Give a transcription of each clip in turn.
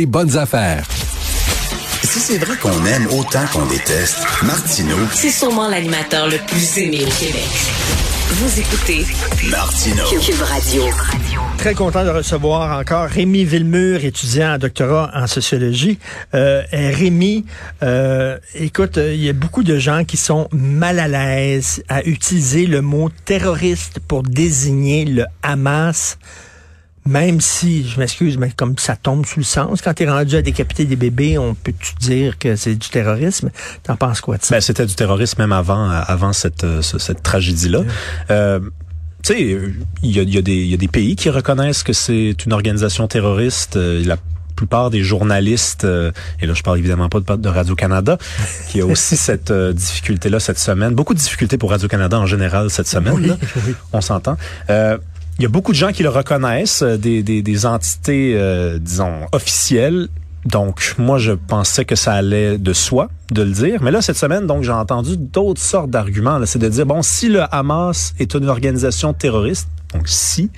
Les bonnes affaires. Si c'est vrai qu'on aime autant qu'on déteste, Martineau, C'est sûrement l'animateur le plus aimé au Québec. Vous écoutez Martineau. Cube Radio. Très content de recevoir encore Rémi Villemur, étudiant en doctorat en sociologie. Euh, et Rémi, euh, écoute, euh, il y a beaucoup de gens qui sont mal à l'aise à utiliser le mot terroriste pour désigner le Hamas. Même si, je m'excuse, mais comme ça tombe sous le sens, quand tu es rendu à décapiter des bébés, on peut-tu dire que c'est du terrorisme? T'en penses quoi de ça? Ben, c'était du terrorisme même avant, avant cette, euh, ce- cette tragédie-là. Euh, tu sais, il y a, y, a des- il y a des pays qui reconnaissent que c'est une organisation terroriste. Euh, La plupart des journalistes, euh, et là je parle évidemment pas de, de Radio-Canada, qui a aussi cette euh, difficulté-là cette semaine. Beaucoup de difficultés pour Radio-Canada en général cette semaine. là. On s'entend. Euh, il y a beaucoup de gens qui le reconnaissent, euh, des, des, des entités, euh, disons, officielles. Donc, moi, je pensais que ça allait de soi de le dire. Mais là, cette semaine, donc, j'ai entendu d'autres sortes d'arguments. là. C'est de dire, bon, si le Hamas est une organisation terroriste, donc si,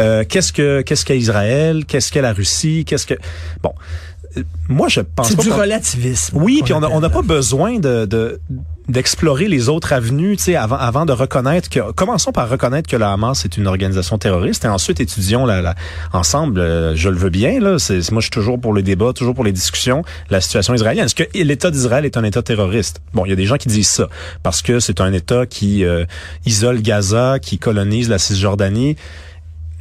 euh, qu'est-ce que qu'est-ce qu'est Israël, qu'est-ce qu'est la Russie, qu'est-ce que... Bon, euh, moi, je pense C'est du relativisme. oui, puis on n'a pas besoin de, de d'explorer les autres avenues, tu sais, avant, avant de reconnaître que, commençons par reconnaître que le Hamas est une organisation terroriste et ensuite étudions la, la ensemble, euh, je le veux bien, là, c'est, moi je suis toujours pour le débat, toujours pour les discussions, la situation israélienne. Est-ce que l'État d'Israël est un État terroriste? Bon, il y a des gens qui disent ça, parce que c'est un État qui euh, isole Gaza, qui colonise la Cisjordanie.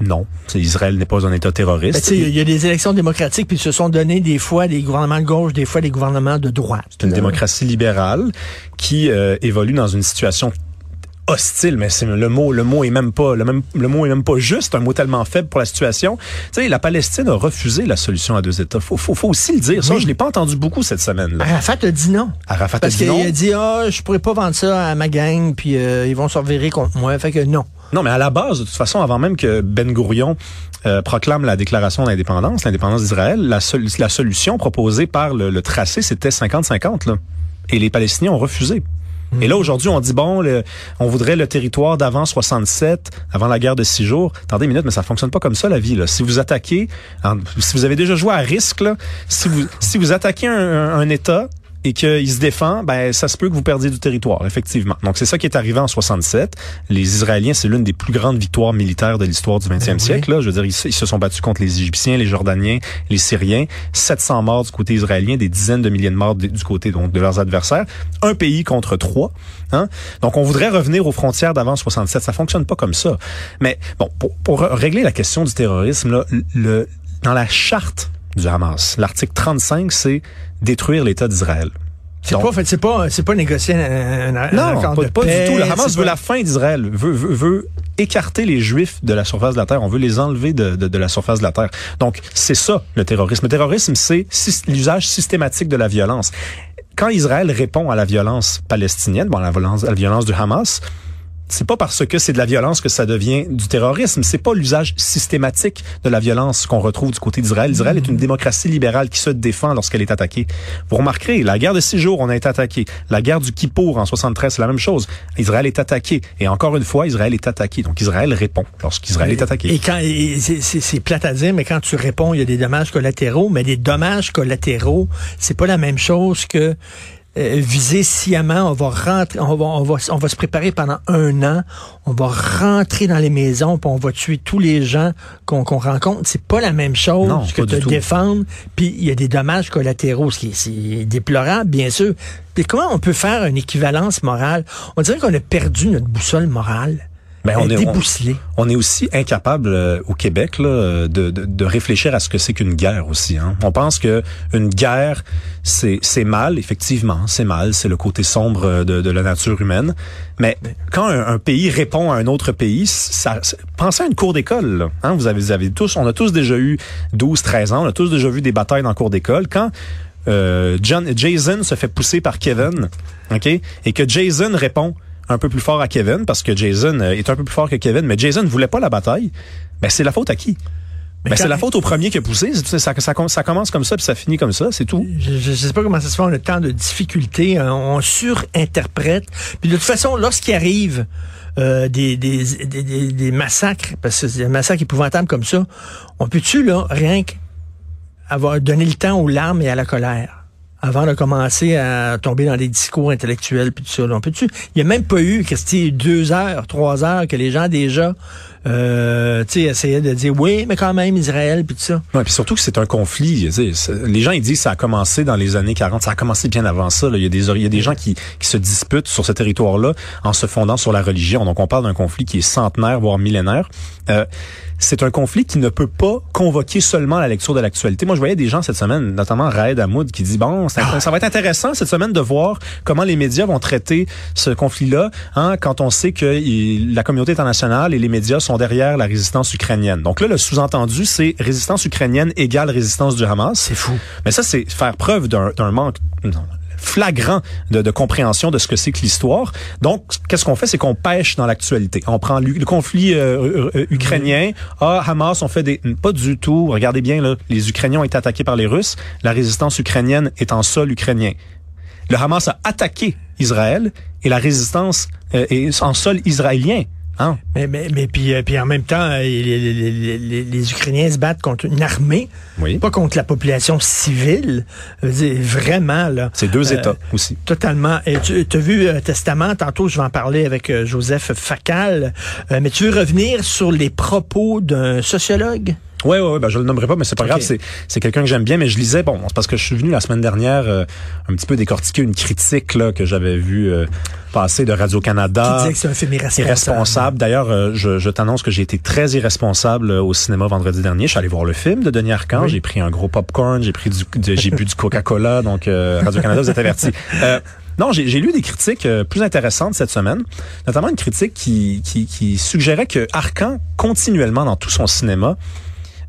Non, Israël n'est pas un État Ben, terroriste. sais, Il y a des élections démocratiques, puis ils se sont donné des fois des gouvernements de gauche, des fois des gouvernements de droite. C'est une démocratie libérale qui euh, évolue dans une situation hostile, mais c'est le mot, le mot est même pas, le, même, le mot est même pas juste, un mot tellement faible pour la situation. Tu sais, la Palestine a refusé la solution à deux États. Faut, faut, faut aussi le dire. Ça, Oui. je l'ai pas entendu beaucoup cette semaine-là. Arafat a dit non. Arafat a Parce dit qu'il non? a dit, ah, je pourrais pas vendre ça à ma gang, puis euh, ils vont se revirer contre moi. Fait que non. Non, mais à la base, de toute façon, avant même que Ben Gourion euh, proclame la déclaration d'indépendance, l'indépendance d'Israël, la, sol- la solution proposée par le, le tracé, c'était 50-50. là. Et les Palestiniens ont refusé. Et là, aujourd'hui, on dit, bon, le- on voudrait le territoire d'avant 67, avant la guerre de six jours. Attendez une minute, mais ça fonctionne pas comme ça, la vie. Là. Si vous attaquez, si vous avez déjà joué à risque, là, si, vous, si vous attaquez un, un- un État et qu'il se défend, ben ça se peut que vous perdiez du territoire, effectivement. Donc c'est ça qui est arrivé en 67. Les Israéliens, c'est l'une des plus grandes victoires militaires de l'histoire du 20e Ben oui. siècle. Là. Je veux dire, ils, se- ils se sont battus contre les Égyptiens, les Jordaniens, les Syriens. 700 morts du côté israélien, des dizaines de milliers de morts de- du côté donc de leurs adversaires. Un pays contre trois. Hein? Donc on voudrait revenir aux frontières d'avant 67. Ça fonctionne pas comme ça. Mais bon, pour, pour régler la question du terrorisme, là, le, dans la charte du Hamas, l'article 35, c'est détruire l'État d'Israël. C'est pas, en fait, c'est pas, c'est pas négocier un, un- non, accord pas, de pas paix, du tout. Le Hamas pas- veut la fin d'Israël, veut, veut, veut écarter les Juifs de la surface de la terre. On veut les enlever de, de, de la surface de la terre. Donc, c'est ça, le terrorisme. Le terrorisme, c'est l'usage systématique de la violence. Quand Israël répond à la violence palestinienne, bon, à la violence, à la violence du Hamas, c'est pas parce que c'est de la violence que ça devient du terrorisme. C'est pas l'usage systématique de la violence qu'on retrouve du côté d'Israël. Israël est une démocratie libérale qui se défend lorsqu'elle est attaquée. Vous remarquerez, la guerre de six jours, on a été attaqué. La guerre du Kippour en 73, c'est la même chose. Israël est attaqué. Et encore une fois, Israël est attaqué. Donc Israël répond lorsqu'Israël est attaqué. Et quand c'est plate à dire, mais quand tu réponds, il y a des dommages collatéraux, mais des dommages collatéraux, c'est pas la même chose que euh, viser sciemment. On va rentrer, on va, on va, on va se préparer pendant un an. On va rentrer dans les maisons, puis on va tuer tous les gens qu'on qu'on rencontre. C'est pas la même chose Non, que de défendre. Puis il y a des dommages collatéraux, ce qui est, c'est déplorable, bien sûr. Puis comment on peut faire une équivalence morale? On dirait qu'on a perdu notre boussole morale. Ben, Elle on est on- est aussi incapable euh, au Québec là, de, de, de réfléchir à ce que c'est qu'une guerre aussi. Hein. On pense que une guerre, c'est c'est mal, effectivement, c'est mal, c'est le côté sombre euh, de, de la nature humaine. Mais quand un, un pays répond à un autre pays, ça, pensez à une cour d'école. là, Hein. Vous, avez, vous avez tous, on a tous déjà eu 12, 13 ans, on a tous déjà vu des batailles dans la cour d'école. Quand euh, John, Jason se fait pousser par Kevin, ok, et que Jason répond un peu plus fort à Kevin parce que Jason euh, est un peu plus fort que Kevin, mais Jason ne voulait pas la bataille. Ben c'est la faute à qui? Ben quand- c'est la faute au premier qui a poussé. C'est- Ça, ça, ça commence comme ça puis ça finit comme ça, c'est tout. Je, je sais pas comment ça se fait, on a tant de difficultés, hein, on surinterprète. Puis de toute façon, lorsqu'il arrive euh, des, des, des, des- des massacres, parce que c'est des massacres épouvantables comme ça, on peut-tu, là, rien que avoir donné le temps aux larmes et à la colère? Avant de commencer à tomber dans des discours intellectuels puis tout ça. On peut-tu Il n'y a même pas eu, Christy, deux heures, trois heures que les gens déjà euh, essayaient de dire oui, mais quand même Israël puis tout ça. Ouais, puis surtout que c'est un conflit. Les gens ils disent que ça a commencé dans les années 40, ça a commencé bien avant ça. Là. Il y a des il y a des gens qui, qui se disputent sur ce territoire-là en se fondant sur la religion. Donc on parle d'un conflit qui est centenaire voire millénaire. Euh, c'est un conflit qui ne peut pas convoquer seulement la lecture de l'actualité. Moi, je voyais des gens cette semaine, notamment Raed Hamoud, qui dit, bon, ça, ça va être intéressant cette semaine de voir comment les médias vont traiter ce conflit-là, hein, quand on sait que la communauté internationale et les médias sont derrière la résistance ukrainienne. Donc là, le sous-entendu, c'est résistance ukrainienne égale résistance du Hamas. C'est fou. Mais ça, c'est faire preuve d'un manque flagrant de, de compréhension de ce que c'est que l'histoire. Donc, qu'est-ce qu'on fait, c'est qu'on pêche dans l'actualité. On prend le, conflit euh, euh, euh, ukrainien. Ah, Hamas, on fait des... Pas du tout. Regardez bien, là, les Ukrainiens ont été attaqués par les Russes. La résistance ukrainienne est en sol ukrainien. Le Hamas a attaqué Israël et la résistance est en sol israélien. Hein? Mais, mais, mais puis, euh, puis en même temps, euh, les, les, Ukrainiens se battent contre une armée, oui. pas contre la population civile. vraiment, là. C'est deux euh, États aussi. Totalement. Et tu as vu Testament, tantôt je vais en parler avec Joseph Facal, mais tu veux revenir sur les propos d'un sociologue? Oui, oui, oui, ben je le nommerai pas, mais c'est pas grave. C'est, c'est quelqu'un que j'aime bien, mais je lisais, bon, c'est parce que je suis venu la semaine dernière un petit peu décortiquer une critique là que j'avais vue passer de Radio-Canada. Qui disait que c'est un film irresponsable. irresponsable. D'ailleurs, euh, je, je t'annonce que j'ai été très irresponsable euh, au cinéma vendredi dernier. Je suis allé voir le film de Denis Arcand. J'ai pris un gros popcorn, j'ai pris du, j'ai bu du Coca-Cola. Donc, euh, Radio-Canada, vous êtes avertis. non, j'ai lu des critiques plus intéressantes cette semaine, notamment une critique qui, qui, qui suggérait que Arcan, continuellement dans tout son cinéma,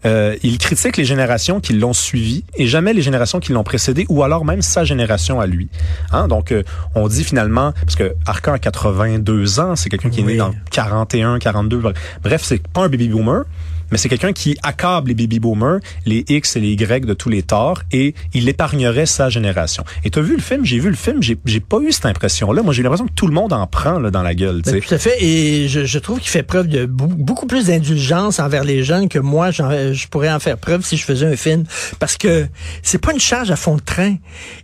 euh, il critique les générations qui l'ont suivi et jamais les générations qui l'ont précédé ou alors même sa génération à lui. Hein? Donc, euh, on dit finalement, parce que Arcan a 82 ans, c'est quelqu'un qui est né dans 41, 42, bref, c'est pas un baby boomer, mais c'est quelqu'un qui accable les baby boomers, les X et les Y de tous les torts, et il épargnerait sa génération. Et tu as vu le film, j'ai vu le film, j'ai, j'ai pas eu cette impression-là. Moi, j'ai l'impression que tout le monde en prend là, dans la gueule. Ben, tout à fait, et je, je trouve qu'il fait preuve de beaucoup plus d'indulgence envers les jeunes que moi, je pourrais en faire preuve si je faisais un film, parce que c'est pas une charge à fond de train.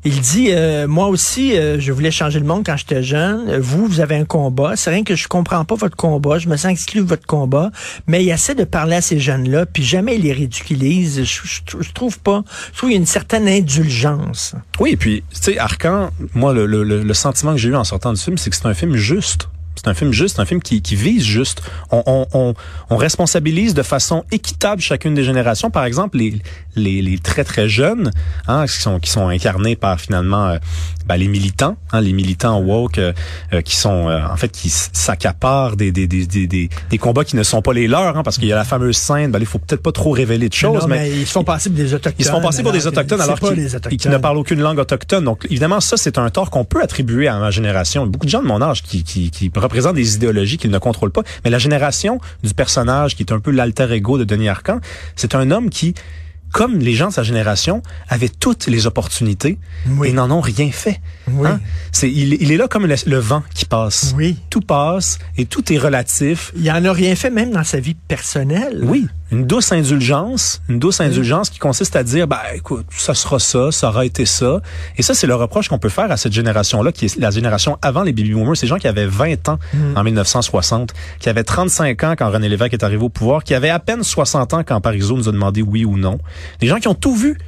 Il dit, euh, moi aussi, euh, je voulais changer le monde quand j'étais jeune. Vous, vous avez un combat. C'est rien que je comprends pas votre combat. Je me sens exclu de votre combat, mais il essaie de parler à ces jeunes-là, puis jamais ils les ridiculisent. Je, trouve pas. Je trouve qu'il y a une certaine indulgence. Oui, puis, tu sais, Arcan, moi, le, le, le sentiment que j'ai eu en sortant du film, c'est que c'est un film juste. C'est un film juste, un film qui, qui vise juste. On, on, on, on, responsabilise de façon équitable chacune des générations. Par exemple, les, les, les très très jeunes, hein, qui sont qui sont incarnés par finalement euh, ben, les militants, hein, les militants woke, euh, euh, qui sont en fait qui s'accaparent des des, des, des, des, combats qui ne sont pas les leurs, hein, parce qu'il y a la fameuse scène. Ben, il faut peut-être pas trop révéler de choses, mais, ils se font passer pour des autochtones. Ils se font passer pour des autochtones alors qu'ils ne parlent aucune langue autochtone. Donc évidemment, ça c'est un tort qu'on peut attribuer à ma génération. Beaucoup de gens de mon âge qui qui, qui représentent des idéologies qu'ils ne contrôlent pas. Mais la génération du personnage qui est un peu l'alter ego de Denis Arcand, c'est un homme qui comme les gens de sa génération avaient toutes les opportunités et n'en ont rien fait. Hein? C'est, il, il, est là comme le, vent qui passe. Oui. Tout passe et tout est relatif. Il en a rien fait même dans sa vie personnelle. Oui. Une douce indulgence, une douce indulgence qui consiste à dire, bah écoute, ça sera ça, ça aura été ça. Et ça, c'est le reproche qu'on peut faire à cette génération-là, qui est la génération avant les baby boomers, ces gens qui avaient 20 ans mm. en 1960, qui avaient 35 ans quand René Lévesque est arrivé au pouvoir, qui avaient à peine 60 ans quand Parizeau nous a demandé oui ou non. Des gens qui ont tout vu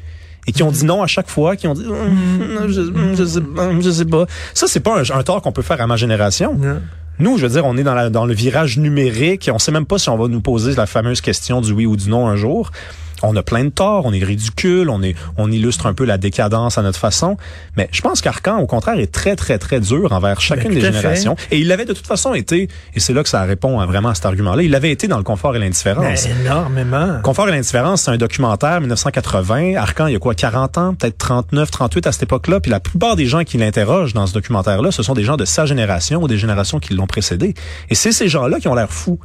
et qui ont dit non à chaque fois, qui ont dit mm, je, sais, je sais pas. Ça, c'est pas un, tort qu'on peut faire à ma génération. Nous, je veux dire, on est dans, le virage numérique et on sait même pas si on va nous poser la fameuse question du oui ou du non un jour on a plein de torts, on est ridicule, on est, on illustre un peu la décadence à notre façon. Mais je pense qu'Arcan, au contraire, est très, très, très dur envers chacune des générations. Et il l'avait de toute façon été, et c'est là que ça répond à vraiment à cet argument-là, il l'avait été dans le confort et l'indifférence. énormément. Confort et l'indifférence, c'est un documentaire 1980. Arcan, il y a quoi, 40 ans, peut-être 39, 38 à cette époque-là. Puis la plupart des gens qui l'interrogent dans ce documentaire-là, ce sont des gens de sa génération ou des générations qui l'ont précédé. Et c'est ces gens-là qui ont l'air fous.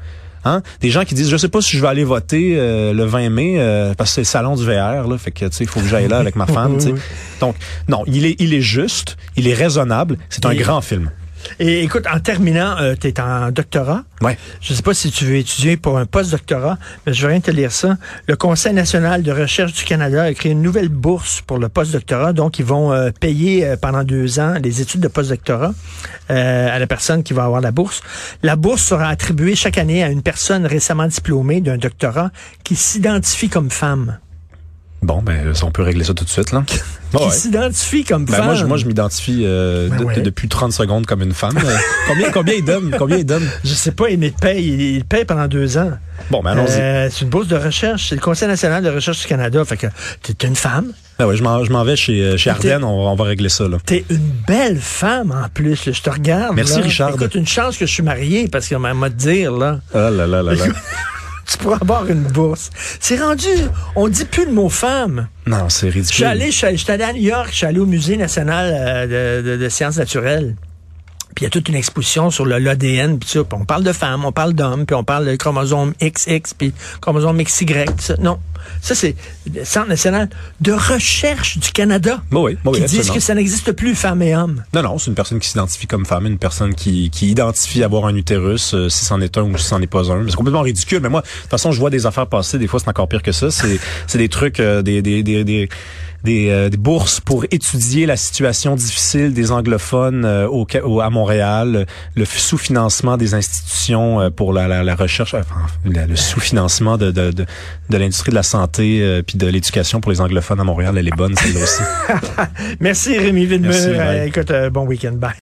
Hein? Des gens qui disent, je sais pas si je vais aller voter euh, le 20 mai euh, parce que c'est le salon du VR, là, fait que tu sais, il faut que j'aille là avec ma femme. Donc, non, il est, il est juste, il est raisonnable. C'est un grand film. Et écoute, en terminant, tu es en doctorat. Ouais. Je sais pas si tu veux étudier pour un post-doctorat, mais je vais rien te lire ça. Le Conseil national de recherche du Canada a créé une nouvelle bourse pour le post-doctorat. Donc, ils vont euh, payer euh, pendant deux ans les études de post-doctorat euh, à la personne qui va avoir la bourse. La bourse sera attribuée chaque année à une personne récemment diplômée d'un doctorat qui s'identifie comme femme. Bon, ben, on peut régler ça tout de suite, là. qui s'identifie comme ben, femme. Moi, je, moi, je m'identifie euh, Ben de- ouais. depuis 30 secondes comme une femme. Euh, combien, combien il donne? Combien il donne? Je sais pas, il me paye. Il, il paye pendant deux ans. Bon, ben, allons-y. Euh, c'est une bourse de recherche. C'est le Conseil national de recherche du Canada. Fait que t'es une femme. Ah ouais, je m'en je m'en vais chez, chez Ardennes, on, va- on va régler ça, là. T'es une belle femme en plus. là. Je te regarde. Merci, là. Richard. Écoute, une chance que je suis marié parce qu'on m'a dire là. Ah là là là là. Tu pourras avoir une bourse. C'est rendu. On dit plus le mot femme. Non, c'est ridicule. Je suis allé, à New York. Je suis allé au musée national euh, de, de- de sciences naturelles. Puis il y a toute une exposition sur le- l'ADN, puis ça. Puis on parle de femmes, on parle d'hommes, puis on parle de chromosome XX, puis chromosome XY. ça. Non, ça c'est le Centre national de recherche du Canada Bon, oui, bon, oui, qui disent absolument. que ça n'existe plus, femmes et hommes. Non, non, c'est une personne qui s'identifie comme femme, une personne qui, qui identifie avoir un utérus, euh, si c'en est un ou si c'en est pas un. C'est complètement ridicule, mais moi, de toute façon, je vois des affaires passer, des fois, c'est encore pire que ça. C'est, c'est des trucs, euh, des, des, des, des, des, euh, des bourses pour étudier la situation difficile des anglophones euh, au, au- à Montréal, le sous-financement des institutions euh, pour la, la, la recherche, enfin, la- le sous-financement de, de, de, de l'industrie de la santé euh, puis de l'éducation pour les anglophones à Montréal, elle est bonne, celle-là aussi. Merci Rémi Villemur. Euh, écoute, euh, bon week-end. Bye.